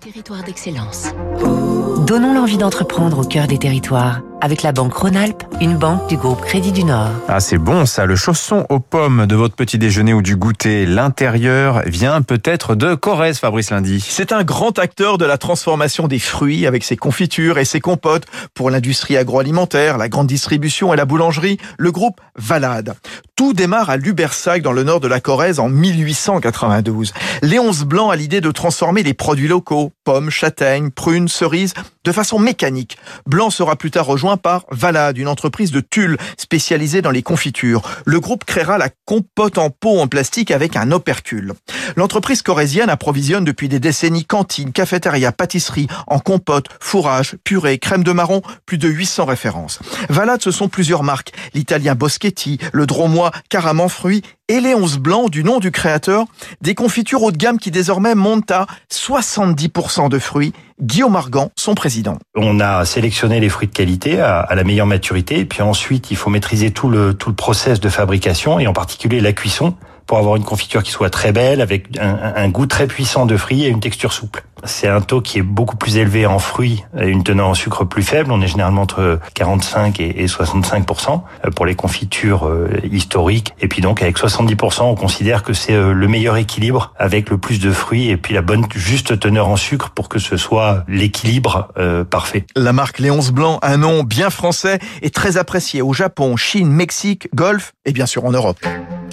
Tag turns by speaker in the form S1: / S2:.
S1: Territoire d'excellence.
S2: Donnons l'envie d'entreprendre au cœur des territoires avec la banque Rhône-Alpes, une banque du groupe Crédit du Nord.
S3: Ah, c'est bon ça, le chausson aux pommes de votre petit déjeuner ou du goûter. L'intérieur vient peut-être de Corrèze, Fabrice Lundi.
S4: C'est un grand acteur de la transformation des fruits avec ses confitures et ses compotes pour l'industrie agroalimentaire, la grande distribution et la boulangerie, le groupe Valade. Tout démarre à Lubersac dans le nord de la Corrèze en 1892. Léonce Blanc a l'idée de transformer les produits locaux, pommes, châtaignes, prunes, cerises, de façon mécanique. Blanc sera plus tard rejoint par Valade, une entreprise de Tulle spécialisée dans les confitures. Le groupe créera la compote en pot en plastique avec un opercule. L'entreprise corésienne approvisionne depuis des décennies cantines, cafétérias, pâtisseries en compote, fourrage, purée, crème de marron, plus de 800 références. Valade, ce sont plusieurs marques. L'italien Boschetti, le dromois Caraman Fruits et Léonce Blanc, du nom du créateur, des confitures haut de gamme qui désormais montent à 70% de fruits. Guillaume Argan, son président.
S5: On a sélectionné les fruits de qualité à, la meilleure maturité, et puis ensuite il faut maîtriser tout le tout le process de fabrication et en particulier la cuisson pour avoir une confiture qui soit très belle, avec un, goût très puissant de fruits et une texture souple. C'est un taux qui est beaucoup plus élevé en fruits et une teneur en sucre plus faible. On est généralement entre 45 et 65% euh, pour les confitures euh, historiques. Et puis donc avec 70 on considère que c'est euh, le meilleur équilibre avec le plus de fruits et puis la bonne juste teneur en sucre pour que ce soit l'équilibre parfait.
S4: La marque Léonce Blanc, un nom bien français, est très apprécié au Japon, Chine, Mexique, Golfe et bien sûr en Europe.